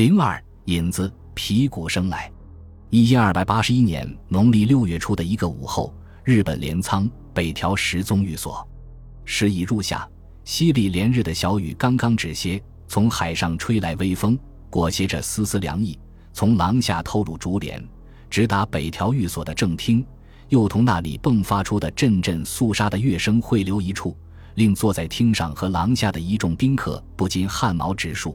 零二引子皮鼓声来。一千二百八十一年农历六月初的一个午后，日本镰仓北条时宗寓所，时已入夏，淅沥连日的小雨刚刚止歇，从海上吹来微风，裹挟着丝丝凉意，从廊下透入竹帘，直达北条寓所的正厅，又同那里迸发出的阵阵肃杀的乐声汇流一处，令坐在厅上和廊下的一众宾客不禁汗毛直竖。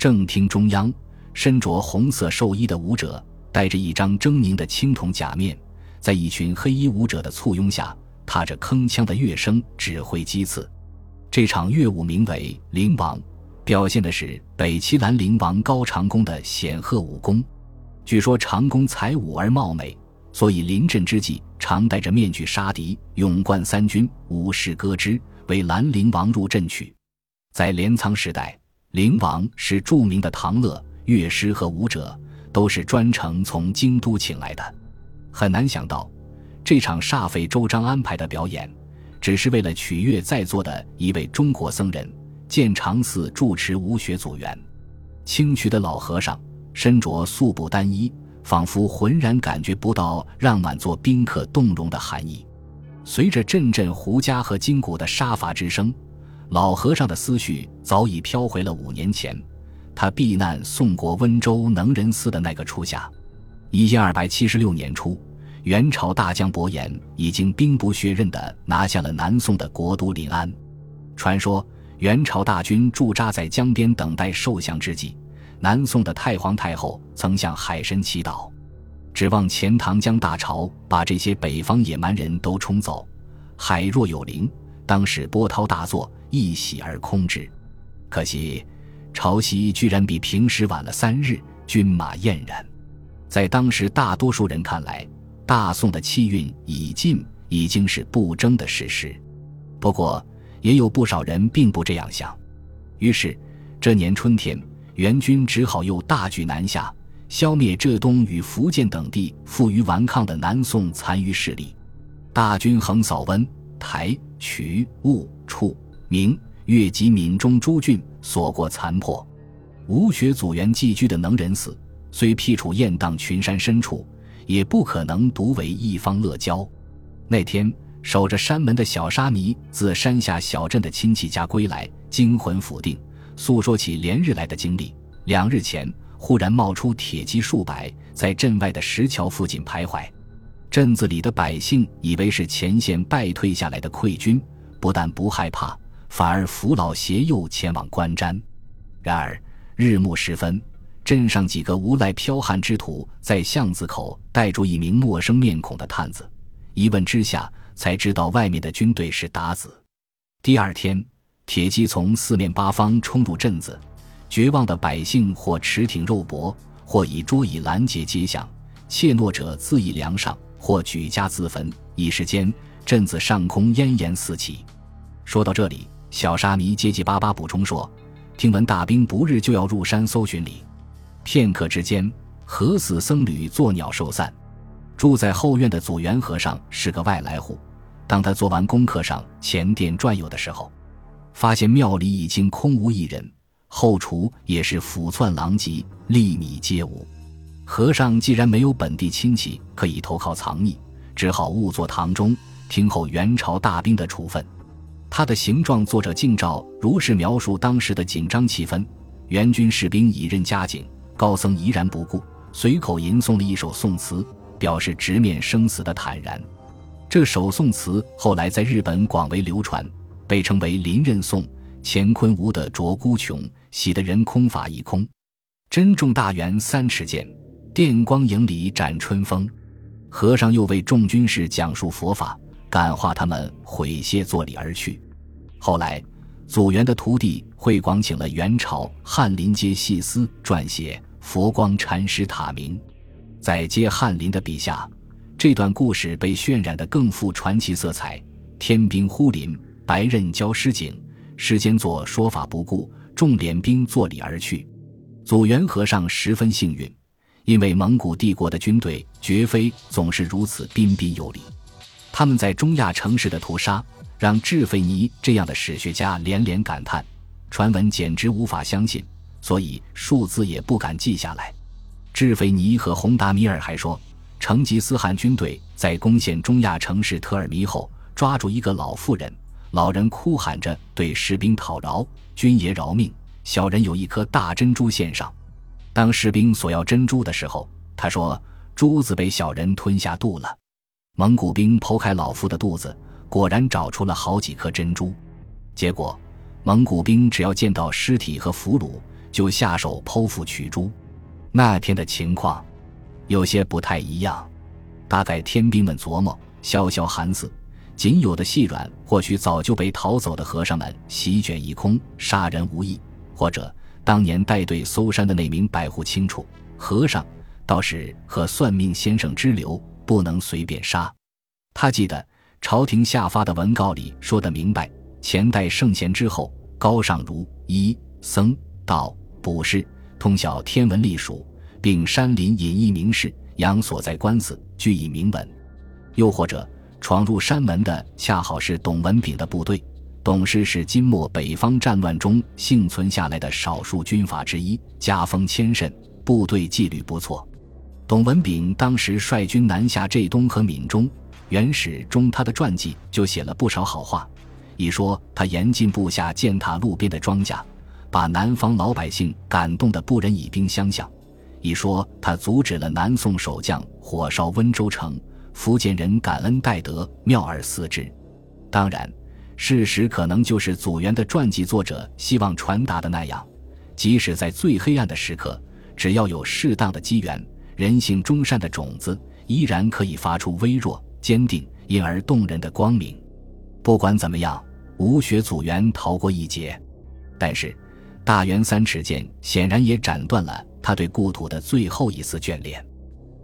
正厅中央，身着红色寿衣的舞者，戴着一张狰狞的青铜假面，在一群黑衣舞者的簇拥下，踏着铿锵的乐声指挥击刺。这场乐舞名为《灵王》，表现的是北齐兰陵王高长恭的显赫武功。据说长恭才武而貌美，所以临阵之际常戴着面具杀敌，勇冠三军，舞势歌之，为兰陵王入阵曲。在镰仓时代。灵王是著名的唐乐乐师和舞者，都是专程从京都请来的。很难想到，这场煞费周章安排的表演，只是为了取悦在座的一位中国僧人——建长寺住持无学祖元。清渠的老和尚身着素布单衣，仿佛浑然感觉不到让满座宾客动容的含义。随着阵阵胡笳和金鼓的杀伐之声。老和尚的思绪早已飘回了五年前，他避难宋国温州能仁寺的那个初夏。一千二百七十六年初，元朝大将伯颜已经兵不血刃地拿下了南宋的国都临安。传说元朝大军驻扎在江边等待受降之际，南宋的太皇太后曾向海神祈祷，指望钱塘江大潮把这些北方野蛮人都冲走。海若有灵，当时波涛大作。一洗而空之，可惜潮汐居然比平时晚了三日，军马厌然。在当时大多数人看来，大宋的气运已尽，已经是不争的事实。不过，也有不少人并不这样想。于是，这年春天，元军只好又大举南下，消灭浙东与福建等地负隅顽抗的南宋残余势力。大军横扫温台、衢、婺、处。明越及闽中诸郡所过残破，吴学祖元寄居的能仁寺，虽僻处雁荡群山深处，也不可能独为一方乐郊。那天，守着山门的小沙弥自山下小镇的亲戚家归来，惊魂甫定，诉说起连日来的经历。两日前，忽然冒出铁骑数百，在镇外的石桥附近徘徊。镇子里的百姓以为是前线败退下来的溃军，不但不害怕。反而扶老携幼前往观瞻，然而日暮时分，镇上几个无赖剽悍之徒在巷子口带住一名陌生面孔的探子，一问之下才知道外面的军队是鞑子。第二天，铁骑从四面八方冲入镇子，绝望的百姓或持挺肉搏，或以桌椅拦截街巷，怯懦者自缢梁上，或举家自焚。一时间，镇子上空烟烟四起。说到这里。小沙弥结结巴巴补充说：“听闻大兵不日就要入山搜寻礼。”片刻之间，何死僧侣作鸟兽散。住在后院的祖元和尚是个外来户。当他做完功课上前殿转悠的时候，发现庙里已经空无一人，后厨也是腐窜狼藉，粒米皆无。和尚既然没有本地亲戚可以投靠藏匿，只好误作堂中，听候元朝大兵的处分。他的形状，作者敬照如实描述当时的紧张气氛。援军士兵已任加紧，高僧怡然不顾，随口吟诵了一首宋词，表示直面生死的坦然。这首宋词后来在日本广为流传，被称为《林任颂》。乾坤无的卓孤穷，喜得人空法一空。珍重大圆三尺剑，电光影里展春风。和尚又为众军士讲述佛法。感化他们悔谢作礼而去。后来，祖元的徒弟慧广请了元朝翰林街细思撰写《佛光禅师塔铭》，在接翰林的笔下，这段故事被渲染得更富传奇色彩。天兵忽临，白刃交师景，世间作说法不顾，众敛兵作礼而去。祖元和尚十分幸运，因为蒙古帝国的军队绝非总是如此彬彬有礼。他们在中亚城市的屠杀，让智费尼这样的史学家连连感叹：传闻简直无法相信。所以数字也不敢记下来。智斐尼和洪达米尔还说，成吉思汗军队在攻陷中亚城市特尔弥后，抓住一个老妇人，老人哭喊着对士兵讨饶：“军爷饶命，小人有一颗大珍珠献上。”当士兵索要珍珠的时候，他说：“珠子被小人吞下肚了。”蒙古兵剖开老妇的肚子，果然找出了好几颗珍珠。结果，蒙古兵只要见到尸体和俘虏，就下手剖腹取珠。那天的情况有些不太一样，大概天兵们琢磨：萧萧寒寺，仅有的细软或许早就被逃走的和尚们席卷一空，杀人无益；或者。当年带队搜山的那名百户清楚，和尚、倒是和算命先生之流不能随便杀。他记得朝廷下发的文告里说的明白：前代圣贤之后，高尚如医僧道卜士，通晓天文历数，并山林隐逸名士，养所在官司，俱以明文。又或者闯入山门的，恰好是董文炳的部队。董氏是金末北方战乱中幸存下来的少数军阀之一，家风谦慎，部队纪律不错。董文炳当时率军南下浙东和闽中，元史中他的传记就写了不少好话。一说他严禁部下践踏路边的庄稼，把南方老百姓感动得不忍以兵相向；一说他阻止了南宋守将火烧温州城，福建人感恩戴德，妙而思之。当然。事实可能就是祖元的传记作者希望传达的那样，即使在最黑暗的时刻，只要有适当的机缘，人性忠善的种子依然可以发出微弱、坚定、因而动人的光明。不管怎么样，吴学祖元逃过一劫，但是大元三尺剑显然也斩断了他对故土的最后一丝眷恋。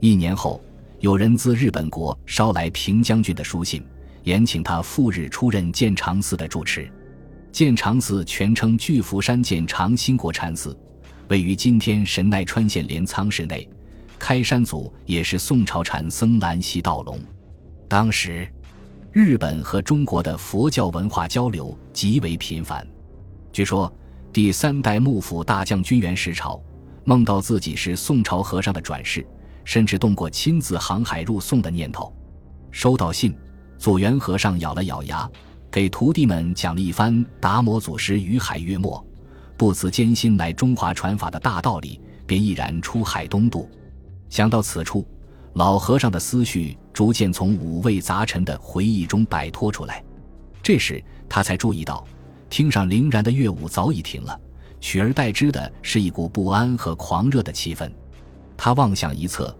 一年后，有人自日本国捎来平将军的书信。延请他赴日出任建长寺的住持。建长寺全称巨福山建长兴国禅寺，位于今天神奈川县镰仓市内。开山祖也是宋朝禅僧兰溪道隆。当时，日本和中国的佛教文化交流极为频繁。据说，第三代幕府大将军元世朝梦到自己是宋朝和尚的转世，甚至动过亲自航海入宋的念头。收到信。祖元和尚咬了咬牙，给徒弟们讲了一番达摩祖师于海月末，不辞艰辛来中华传法的大道理，便毅然出海东渡。想到此处，老和尚的思绪逐渐从五味杂陈的回忆中摆脱出来。这时，他才注意到，厅上凌然的乐舞早已停了，取而代之的是一股不安和狂热的气氛。他望向一侧，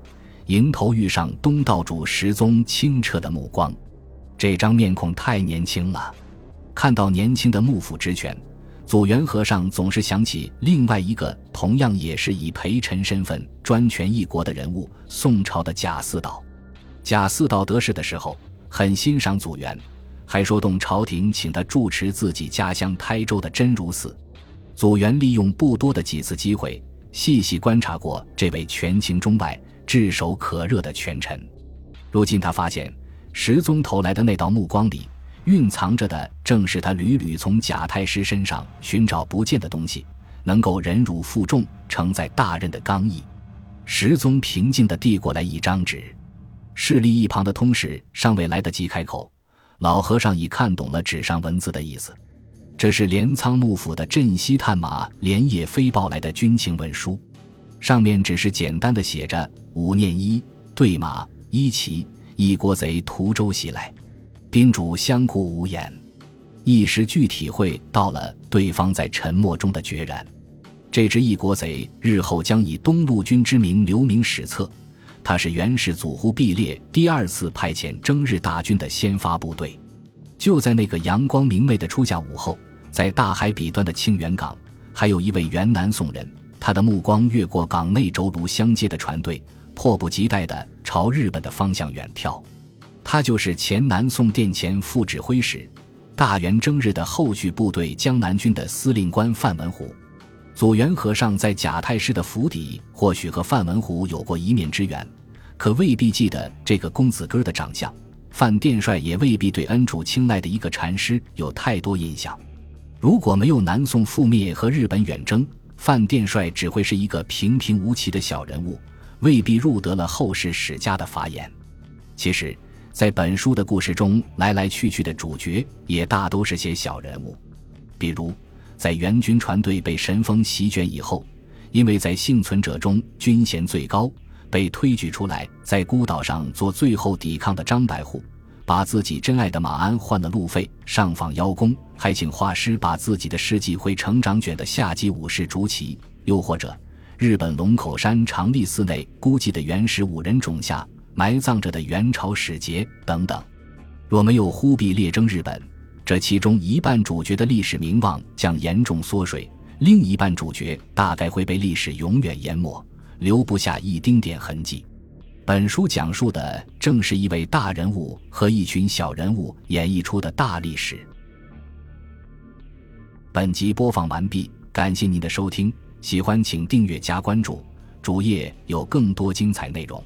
迎头遇上东道主石宗清澈的目光。这张面孔太年轻了，看到年轻的幕府职权，祖元和尚总是想起另外一个同样也是以陪臣身份专权一国的人物——宋朝的贾似道。贾似道得势的时候，很欣赏祖元，还说动朝廷请他住持自己家乡台州的真如寺。祖元利用不多的几次机会，细细观察过这位权倾中外、炙手可热的权臣。如今他发现。石宗投来的那道目光里，蕴藏着的正是他屡屡从贾太师身上寻找不见的东西，能够忍辱负重、承载大任的刚毅。石宗平静地递过来一张纸，势力一旁的通史尚未来得及开口，老和尚已看懂了纸上文字的意思。这是镰仓幕府的镇西探马连夜飞报来的军情文书，上面只是简单的写着“五念一对马一骑”。一国贼屠舟袭来，宾主相顾无言，一时具体会到了对方在沉默中的决然。这支异国贼日后将以东路军之名留名史册，他是元世祖忽必烈第二次派遣征日大军的先发部队。就在那个阳光明媚的初夏午后，在大海彼端的清源港，还有一位原南宋人，他的目光越过港内轴卢相接的船队。迫不及待地朝日本的方向远眺，他就是前南宋殿前副指挥使、大元征日的后续部队江南军的司令官范文虎。祖元和尚在贾太师的府邸，或许和范文虎有过一面之缘，可未必记得这个公子哥的长相。范殿帅也未必对恩主青睐的一个禅师有太多印象。如果没有南宋覆灭和日本远征，范殿帅只会是一个平平无奇的小人物，未必入得了后世史家的法眼。其实，在本书的故事中，来来去去的主角也大都是些小人物。比如，在援军船队被神风席卷以后，因为在幸存者中军衔最高，被推举出来在孤岛上做最后抵抗的张白户。把自己真爱的马鞍换了路费上访邀功，还请画师把自己的事迹绘成长卷的下级武士竹崎，又或者日本龙口山长立寺内孤寂的原始五人冢下埋葬着的元朝使节等等。若没有忽必烈征日本，这其中一半主角的历史名望将严重缩水，另一半主角大概会被历史永远淹没，留不下一丁点痕迹。本书讲述的正是一位大人物和一群小人物演绎出的大历史。本集播放完毕，感谢您的收听，喜欢请订阅加关注，主页有更多精彩内容。